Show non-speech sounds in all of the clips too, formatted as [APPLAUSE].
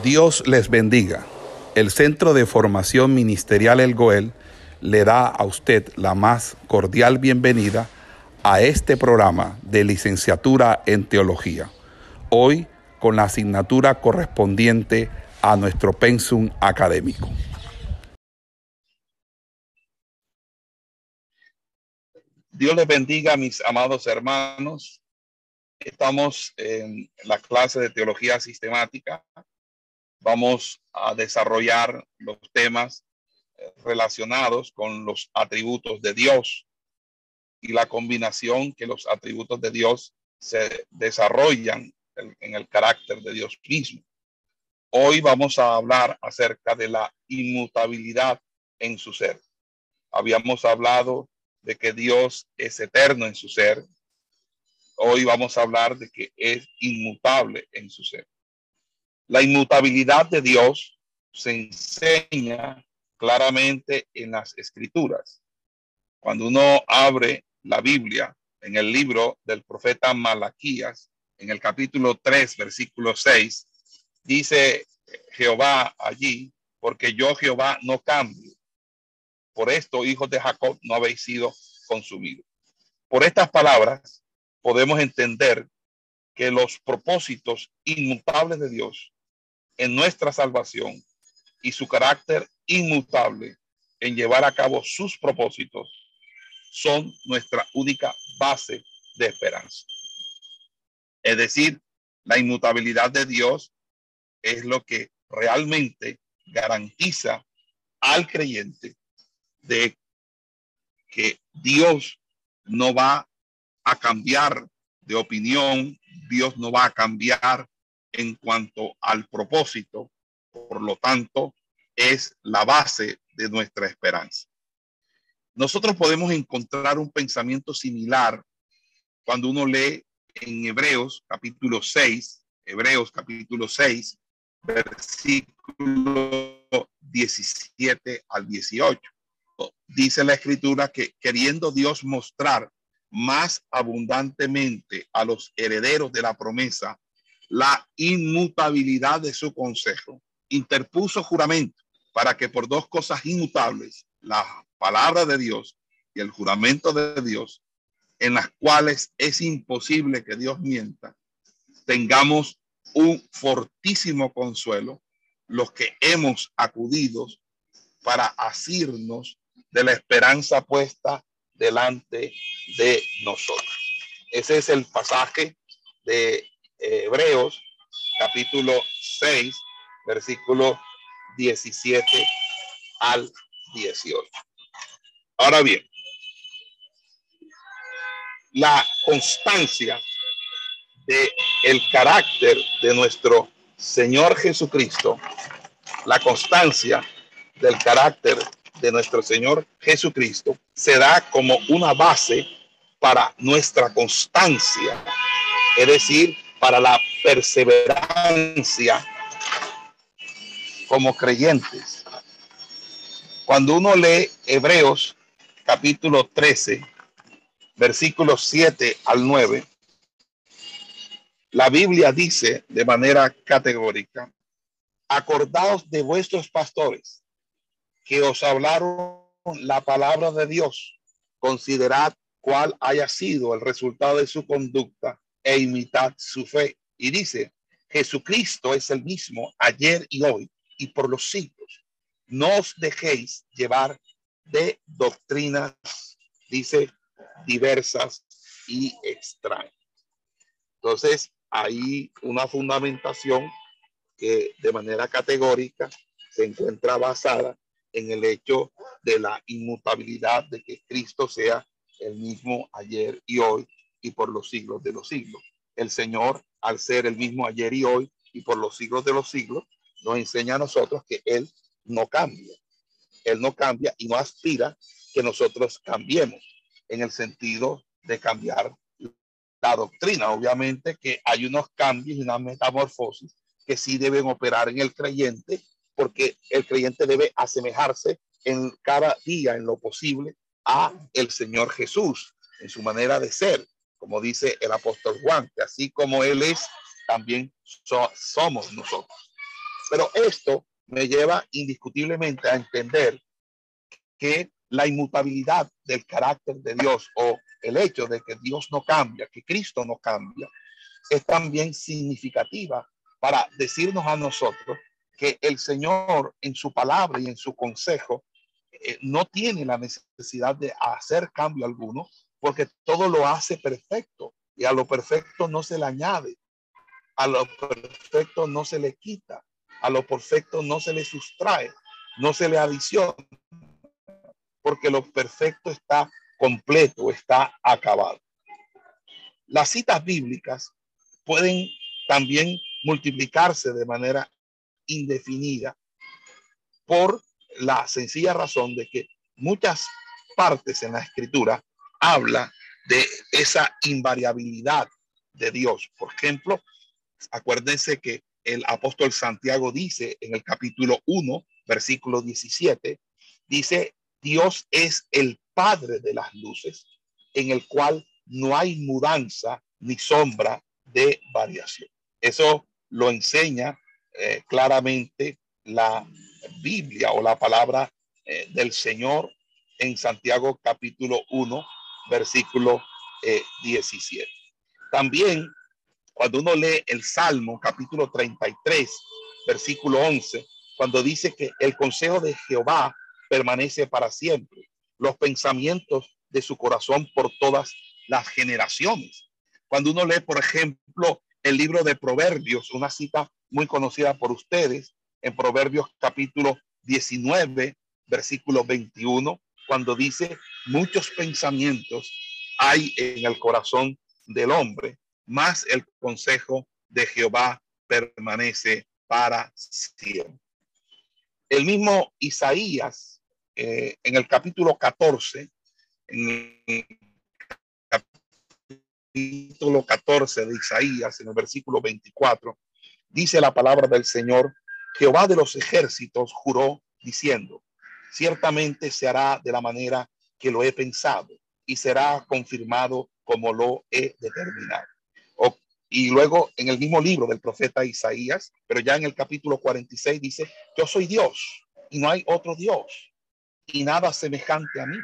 Dios les bendiga. El Centro de Formación Ministerial El Goel le da a usted la más cordial bienvenida a este programa de licenciatura en teología. Hoy con la asignatura correspondiente a nuestro pensum académico. Dios les bendiga, mis amados hermanos. Estamos en la clase de teología sistemática vamos a desarrollar los temas eh, relacionados con los atributos de Dios y la combinación que los atributos de Dios se desarrollan en el carácter de Dios mismo. Hoy vamos a hablar acerca de la inmutabilidad en su ser. Habíamos hablado de que Dios es eterno en su ser. Hoy vamos a hablar de que es inmutable en su ser. La inmutabilidad de Dios se enseña claramente en las escrituras. Cuando uno abre la Biblia en el libro del profeta Malaquías, en el capítulo 3, versículo 6, dice Jehová allí, porque yo Jehová no cambio. Por esto, hijos de Jacob, no habéis sido consumidos. Por estas palabras podemos entender que los propósitos inmutables de Dios en nuestra salvación y su carácter inmutable en llevar a cabo sus propósitos son nuestra única base de esperanza. Es decir, la inmutabilidad de Dios es lo que realmente garantiza al creyente de que Dios no va a cambiar de opinión, Dios no va a cambiar en cuanto al propósito, por lo tanto, es la base de nuestra esperanza. Nosotros podemos encontrar un pensamiento similar cuando uno lee en Hebreos capítulo 6, Hebreos capítulo 6, versículo 17 al 18. Dice la escritura que queriendo Dios mostrar más abundantemente a los herederos de la promesa la inmutabilidad de su consejo. Interpuso juramento para que por dos cosas inmutables, la palabra de Dios y el juramento de Dios, en las cuales es imposible que Dios mienta, tengamos un fortísimo consuelo los que hemos acudido para asirnos de la esperanza puesta delante de nosotros. Ese es el pasaje de Hebreos capítulo 6, versículo 17 al 18. Ahora bien, la constancia de el carácter de nuestro Señor Jesucristo, la constancia del carácter de nuestro Señor Jesucristo se da como una base para nuestra constancia, es decir, para la perseverancia como creyentes. Cuando uno lee Hebreos capítulo 13, versículos 7 al 9, la Biblia dice de manera categórica, acordaos de vuestros pastores que os hablaron la palabra de Dios, considerad cuál haya sido el resultado de su conducta e imitad su fe. Y dice, Jesucristo es el mismo ayer y hoy y por los siglos. No os dejéis llevar de doctrinas, dice, diversas y extrañas. Entonces, hay una fundamentación que de manera categórica se encuentra basada en el hecho de la inmutabilidad de que Cristo sea el mismo ayer y hoy y por los siglos de los siglos. El Señor, al ser el mismo ayer y hoy y por los siglos de los siglos, nos enseña a nosotros que Él no cambia. Él no cambia y no aspira que nosotros cambiemos en el sentido de cambiar la doctrina. Obviamente que hay unos cambios y una metamorfosis que sí deben operar en el creyente porque el creyente debe asemejarse en cada día en lo posible a el Señor Jesús en su manera de ser como dice el apóstol Juan, que así como Él es, también somos nosotros. Pero esto me lleva indiscutiblemente a entender que la inmutabilidad del carácter de Dios o el hecho de que Dios no cambia, que Cristo no cambia, es también significativa para decirnos a nosotros que el Señor en su palabra y en su consejo eh, no tiene la necesidad de hacer cambio alguno porque todo lo hace perfecto y a lo perfecto no se le añade, a lo perfecto no se le quita, a lo perfecto no se le sustrae, no se le adiciona, porque lo perfecto está completo, está acabado. Las citas bíblicas pueden también multiplicarse de manera indefinida por la sencilla razón de que muchas partes en la escritura habla de esa invariabilidad de Dios. Por ejemplo, acuérdense que el apóstol Santiago dice en el capítulo 1, versículo 17, dice, Dios es el Padre de las luces, en el cual no hay mudanza ni sombra de variación. Eso lo enseña eh, claramente la Biblia o la palabra eh, del Señor en Santiago capítulo 1, versículo 17. Eh, También cuando uno lee el Salmo capítulo 33, versículo 11, cuando dice que el consejo de Jehová permanece para siempre, los pensamientos de su corazón por todas las generaciones. Cuando uno lee, por ejemplo, el libro de Proverbios, una cita muy conocida por ustedes, en Proverbios capítulo 19, versículo 21, cuando dice, muchos pensamientos hay en el corazón del hombre, más el consejo de Jehová permanece para siempre. El mismo Isaías, eh, en el capítulo 14, en el capítulo 14 de Isaías, en el versículo 24, dice la palabra del Señor, Jehová de los ejércitos juró diciendo, ciertamente se hará de la manera que lo he pensado y será confirmado como lo he determinado. y luego en el mismo libro del profeta Isaías, pero ya en el capítulo 46 dice, yo soy Dios y no hay otro Dios y nada semejante a mí,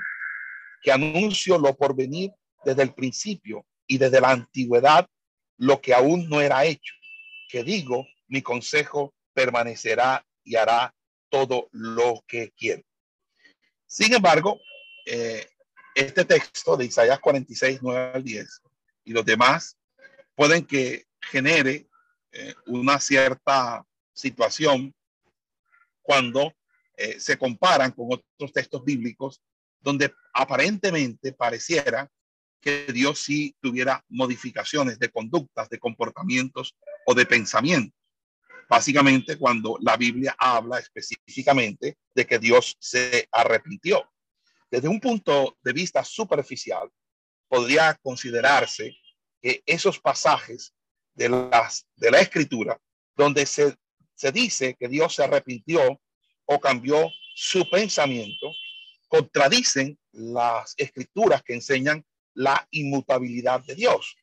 que anuncio lo por venir desde el principio y desde la antigüedad lo que aún no era hecho, que digo, mi consejo permanecerá y hará todo lo que quiere. Sin embargo, eh, este texto de Isaías 46, 9 al 10 y los demás pueden que genere eh, una cierta situación cuando eh, se comparan con otros textos bíblicos donde aparentemente pareciera que Dios sí tuviera modificaciones de conductas, de comportamientos o de pensamientos. Básicamente cuando la Biblia habla específicamente de que Dios se arrepintió. Desde un punto de vista superficial, podría considerarse que esos pasajes de, las, de la escritura donde se, se dice que Dios se arrepintió o cambió su pensamiento, contradicen las escrituras que enseñan la inmutabilidad de Dios.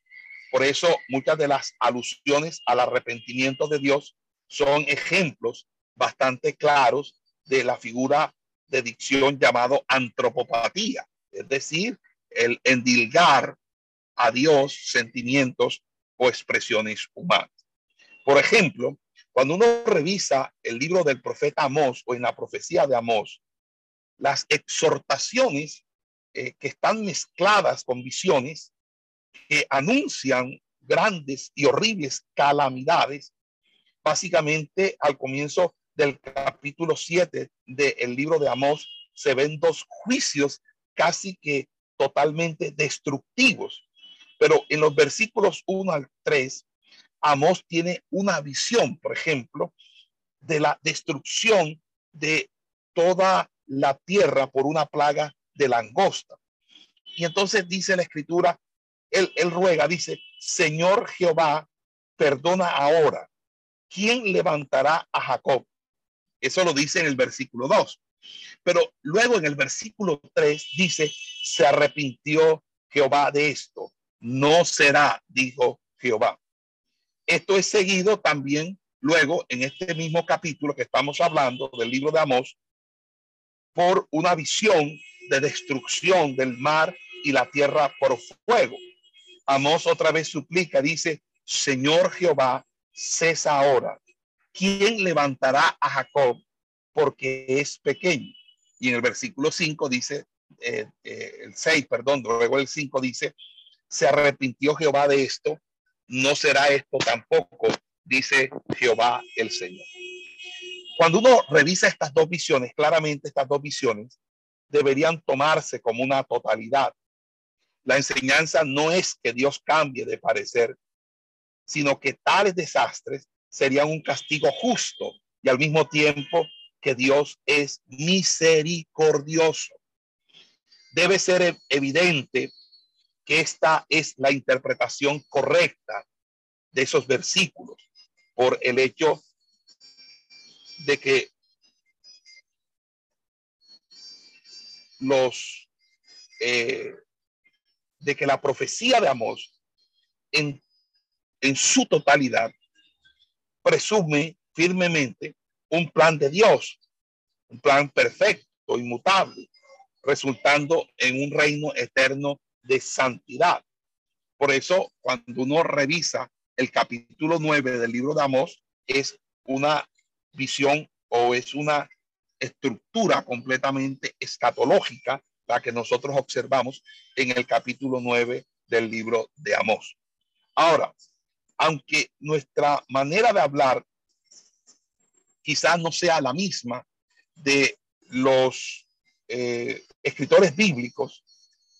Por eso muchas de las alusiones al arrepentimiento de Dios son ejemplos bastante claros de la figura de dicción llamado antropopatía, es decir, el endilgar a Dios sentimientos o expresiones humanas. Por ejemplo, cuando uno revisa el libro del profeta Amós o en la profecía de Amós, las exhortaciones eh, que están mezcladas con visiones que anuncian grandes y horribles calamidades básicamente al comienzo del capítulo 7 del libro de Amós se ven dos juicios casi que totalmente destructivos. Pero en los versículos 1 al 3, Amós tiene una visión, por ejemplo, de la destrucción de toda la tierra por una plaga de langosta. Y entonces dice la escritura, él, él ruega, dice, Señor Jehová, perdona ahora ¿quién levantará a Jacob? Eso lo dice en el versículo 2. Pero luego en el versículo 3 dice, se arrepintió Jehová de esto. No será, dijo Jehová. Esto es seguido también luego en este mismo capítulo que estamos hablando del libro de Amós por una visión de destrucción del mar y la tierra por fuego. Amós otra vez suplica, dice, Señor Jehová, cesa ahora. ¿Quién levantará a Jacob porque es pequeño? Y en el versículo 5 dice, eh, eh, el 6, perdón, luego el 5 dice, se arrepintió Jehová de esto, no será esto tampoco, dice Jehová el Señor. Cuando uno revisa estas dos visiones, claramente estas dos visiones deberían tomarse como una totalidad. La enseñanza no es que Dios cambie de parecer, sino que tales desastres serían un castigo justo y al mismo tiempo que Dios es misericordioso. Debe ser evidente que esta es la interpretación correcta de esos versículos por el hecho de que los eh, de que la profecía de Amós en, en su totalidad presume firmemente un plan de Dios, un plan perfecto, inmutable, resultando en un reino eterno de santidad. Por eso, cuando uno revisa el capítulo 9 del libro de Amós, es una visión o es una estructura completamente escatológica la que nosotros observamos en el capítulo 9 del libro de Amós. Ahora, aunque nuestra manera de hablar quizás no sea la misma de los eh, escritores bíblicos,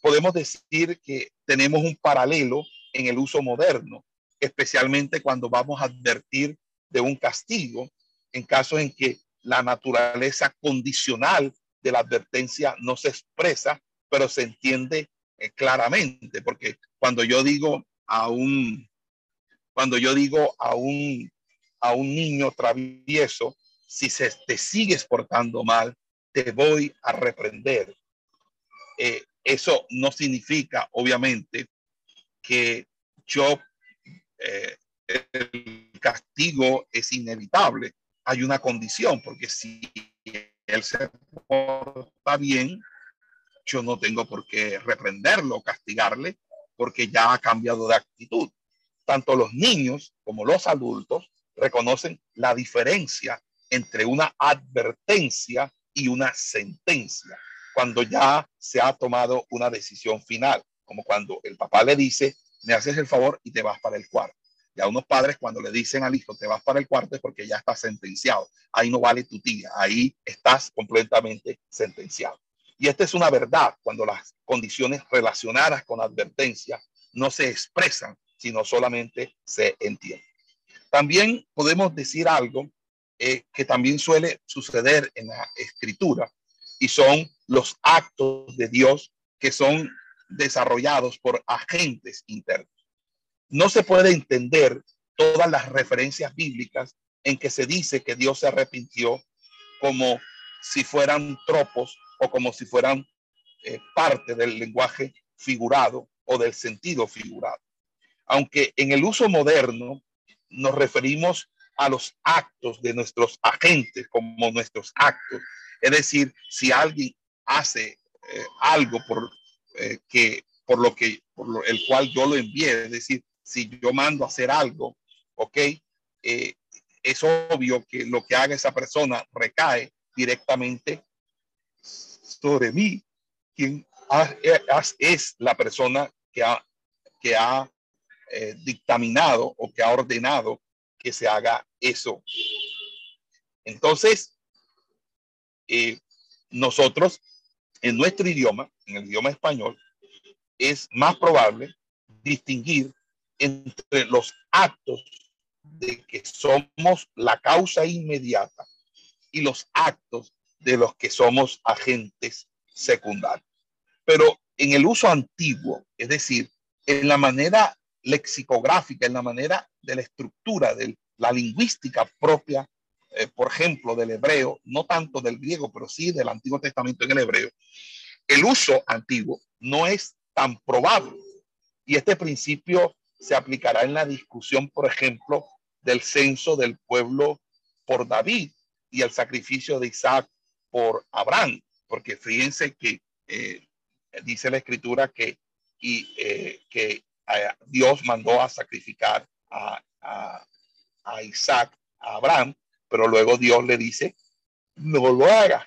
podemos decir que tenemos un paralelo en el uso moderno, especialmente cuando vamos a advertir de un castigo en caso en que la naturaleza condicional de la advertencia no se expresa, pero se entiende eh, claramente, porque cuando yo digo a un, cuando yo digo a un, a un niño travieso, si se te sigues portando mal, te voy a reprender. Eh, eso no significa, obviamente, que yo, eh, el castigo es inevitable. Hay una condición, porque si él se porta bien, yo no tengo por qué reprenderlo, castigarle, porque ya ha cambiado de actitud. Tanto los niños como los adultos reconocen la diferencia entre una advertencia y una sentencia cuando ya se ha tomado una decisión final, como cuando el papá le dice, me haces el favor y te vas para el cuarto. Ya unos padres cuando le dicen al hijo, te vas para el cuarto es porque ya está sentenciado. Ahí no vale tu tía, ahí estás completamente sentenciado. Y esta es una verdad cuando las condiciones relacionadas con advertencia no se expresan, sino solamente se entienden. También podemos decir algo eh, que también suele suceder en la escritura y son los actos de Dios que son desarrollados por agentes internos. No se puede entender todas las referencias bíblicas en que se dice que Dios se arrepintió como si fueran tropos o como si fueran eh, parte del lenguaje figurado o del sentido figurado. Aunque en el uso moderno nos referimos a los actos de nuestros agentes como nuestros actos. Es decir, si alguien hace eh, algo por, eh, que, por lo que, por el cual yo lo envié. Es decir, si yo mando a hacer algo, ok, eh, es obvio que lo que haga esa persona recae directamente sobre mí, quien es la persona que ha, que ha dictaminado o que ha ordenado que se haga eso. Entonces, nosotros en nuestro idioma, en el idioma español, es más probable distinguir entre los actos de que somos la causa inmediata y los actos de los que somos agentes secundarios. Pero en el uso antiguo, es decir, en la manera lexicográfica, en la manera de la estructura de la lingüística propia eh, por ejemplo, del hebreo, no tanto del griego, pero sí del Antiguo Testamento en el hebreo, el uso antiguo no es tan probable. Y este principio se aplicará en la discusión, por ejemplo, del censo del pueblo por David y el sacrificio de Isaac por Abraham, porque fíjense que eh, dice la escritura que, y, eh, que Dios mandó a sacrificar a, Isaac, a Abraham, pero luego Dios le dice, no lo haga.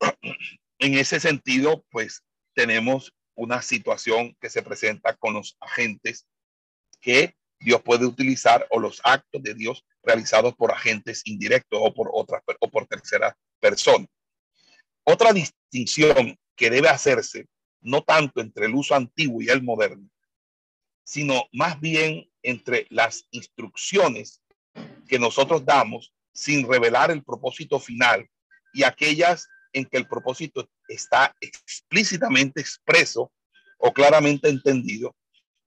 [CLEARS THROAT] En ese sentido, pues tenemos una situación que se presenta con los agentes que Dios puede utilizar o los actos de Dios realizados por agentes indirectos o por otras o por tercera persona. Otra distinción que debe hacerse no tanto entre el uso antiguo y el moderno, sino más bien entre las instrucciones que nosotros damos sin revelar el propósito final y aquellas en que el propósito está explícitamente expreso o claramente entendido,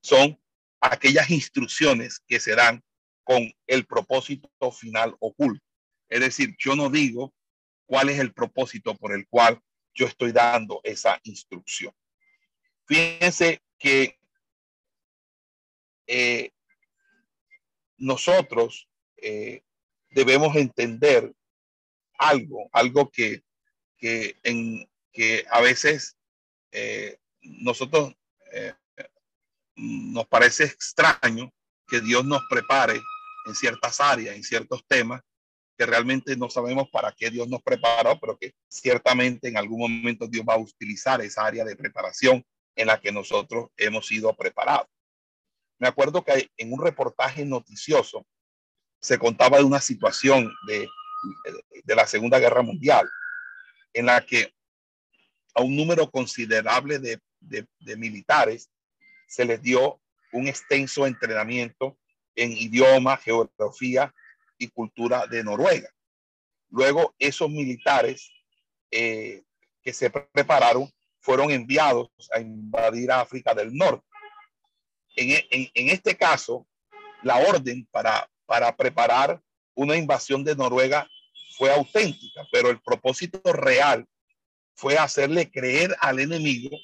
son aquellas instrucciones que se dan con el propósito final oculto. Es decir, yo no digo cuál es el propósito por el cual yo estoy dando esa instrucción. Fíjense que eh, nosotros eh, debemos entender algo, algo que, en, que a veces eh, nosotros nos parece extraño que Dios nos prepare en ciertas áreas, en ciertos temas, que realmente no sabemos para qué Dios nos preparó, pero que ciertamente en algún momento Dios va a utilizar esa área de preparación en la que nosotros hemos sido preparados. Me acuerdo que en un reportaje noticioso se contaba de una situación de, de la Segunda Guerra Mundial en la que a un número considerable de, de, militares se les dio un extenso entrenamiento en idioma, geografía y cultura de Noruega. Luego, esos militares eh, que se prepararon fueron enviados a invadir África del Norte. En, este caso, la orden para, para preparar una invasión de Noruega fue auténtica, pero el propósito real fue hacerle creer al enemigo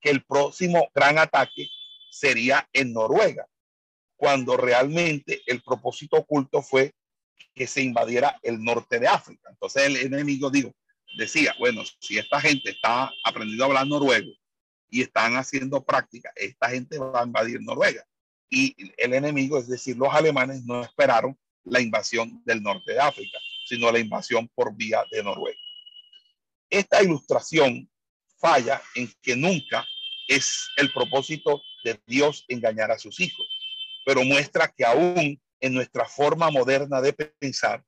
que el próximo gran ataque sería en Noruega, cuando realmente el propósito oculto fue que se invadiera el norte de África. Entonces el enemigo dijo, decía, bueno, si esta gente está aprendiendo a hablar noruego y están haciendo práctica, esta gente va a invadir Noruega. Y el enemigo, es decir, los alemanes no esperaron la invasión del norte de África, sino la invasión por vía de Noruega. Esta ilustración falla en que nunca es el propósito de Dios engañar a sus hijos, pero muestra que aún en nuestra forma moderna de pensar,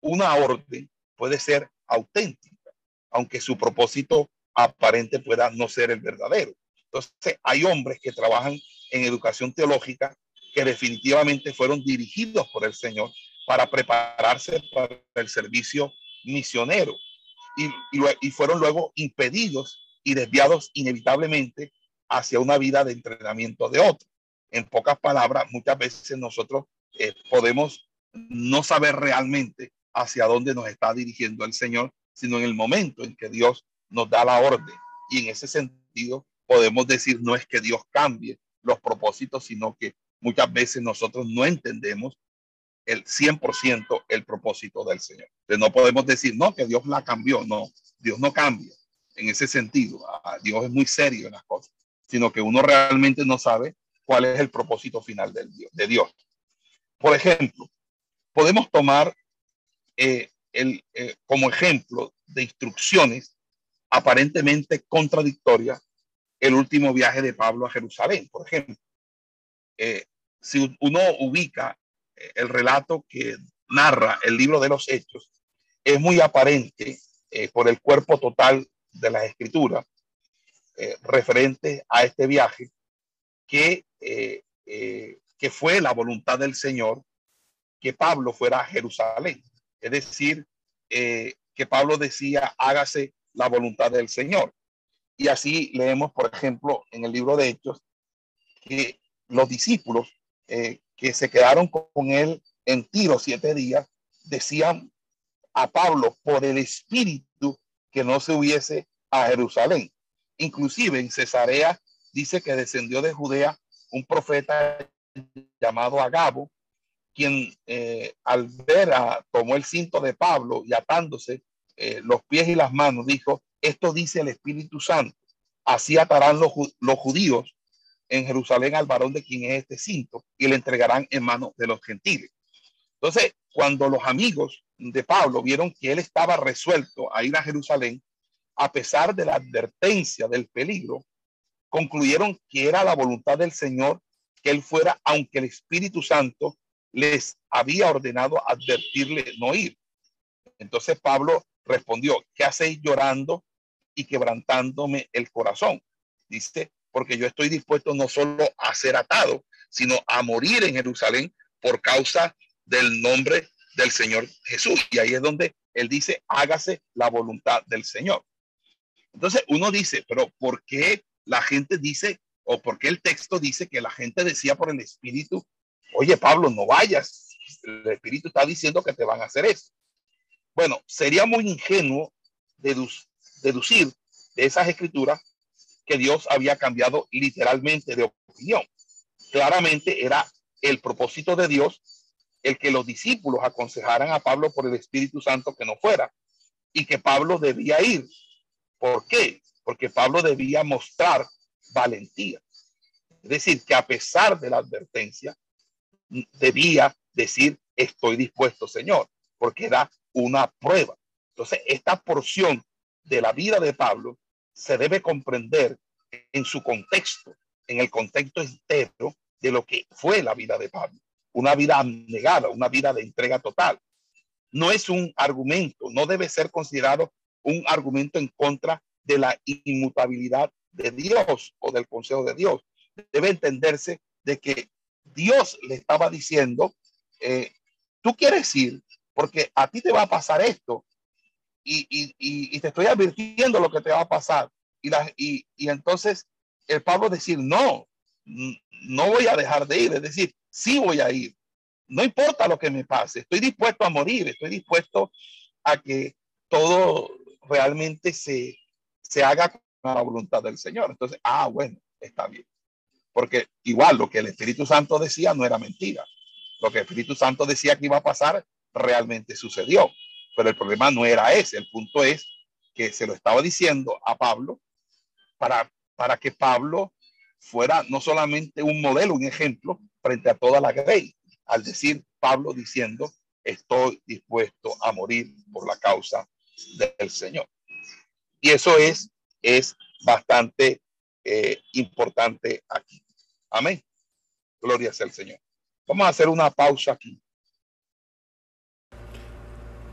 una orden puede ser auténtica, aunque su propósito aparente pueda no ser el verdadero. Entonces, hay hombres que trabajan en educación teológica que definitivamente fueron dirigidos por el Señor para prepararse para el servicio misionero y, fueron luego impedidos y desviados inevitablemente hacia una vida de entrenamiento de otro. En pocas palabras, muchas veces nosotros eh, podemos no saber realmente hacia dónde nos está dirigiendo el Señor, sino en el momento en que Dios nos da la orden. Y en ese sentido podemos decir, no es que Dios cambie los propósitos, sino que muchas veces nosotros no entendemos el 100% el propósito del Señor. Entonces no podemos decir, no, que Dios la cambió. No, Dios no cambia en ese sentido. Ah, Dios es muy serio en las cosas, sino que uno realmente no sabe cuál es el propósito final del de Dios. Por ejemplo, podemos tomar eh, el, eh, como ejemplo de instrucciones aparentemente contradictorias el último viaje de Pablo a Jerusalén, por ejemplo. Eh, si uno ubica el relato que narra el libro de los hechos, es muy aparente por el cuerpo total de las escrituras referente a este viaje que que fue la voluntad del Señor que Pablo fuera a Jerusalén. Es decir, eh, que Pablo decía, hágase la voluntad del Señor. Y así leemos, por ejemplo, en el libro de Hechos, que los discípulos eh, que se quedaron con él en Tiro siete días, decían a Pablo por el Espíritu que no se hubiese a Jerusalén. Inclusive en Cesarea dice que descendió de Judea un profeta llamado Agabo, quien eh, al ver a, tomó el cinto de Pablo y atándose eh, los pies y las manos, dijo, esto dice el Espíritu Santo, así atarán los, los judíos en Jerusalén al varón de quien es este cinto y le entregarán en manos de los gentiles. Entonces, cuando los amigos de Pablo vieron que él estaba resuelto a ir a Jerusalén, a pesar de la advertencia del peligro, concluyeron que era la voluntad del Señor que él fuera, aunque el Espíritu Santo les había ordenado advertirle no ir. Entonces Pablo respondió, ¿qué hacéis llorando y quebrantándome el corazón? Dice, porque yo estoy dispuesto no solo a ser atado, sino a morir en Jerusalén por causa del nombre del Señor Jesús. Y ahí es donde él dice, hágase la voluntad del Señor. Entonces uno dice, pero ¿por qué la gente dice, o por qué el texto dice que la gente decía por el Espíritu, oye Pablo, no vayas, el Espíritu está diciendo que te van a hacer eso? Bueno, sería muy ingenuo deducir de esas escrituras que Dios había cambiado literalmente de opinión. Claramente era el propósito de Dios el que los discípulos aconsejaran a Pablo por el Espíritu Santo que no fuera y que Pablo debía ir. ¿Por qué? Porque Pablo debía mostrar valentía. Es decir, que a pesar de la advertencia, debía decir, estoy dispuesto, Señor, porque era una prueba. Entonces, esta porción de la vida de Pablo se debe comprender en su contexto, en el contexto entero de lo que fue la vida de Pablo. Una vida negada, una vida de entrega total. No es un argumento, no debe ser considerado un argumento en contra de la inmutabilidad de Dios o del consejo de Dios. Debe entenderse de que Dios le estaba diciendo, eh, tú quieres ir porque a ti te va a pasar esto y, y, y, te estoy advirtiendo lo que te va a pasar. Y, la, y, y entonces el Pablo decir, no, no voy a dejar de ir, es decir, sí voy a ir. No importa lo que me pase, estoy dispuesto a morir, estoy dispuesto a que todo realmente se, se haga con la voluntad del Señor. Entonces, ah, bueno, está bien. Porque igual lo que el Espíritu Santo decía no era mentira. Lo que el Espíritu Santo decía que iba a pasar realmente sucedió. Pero el problema no era ese. El punto es que se lo estaba diciendo a Pablo para, para que Pablo fuera no solamente un modelo, un ejemplo frente a toda la ley. Al decir Pablo diciendo, estoy dispuesto a morir por la causa del Señor. Y eso es, es bastante eh, importante aquí. Amén. Gloria sea al Señor. Vamos a hacer una pausa aquí.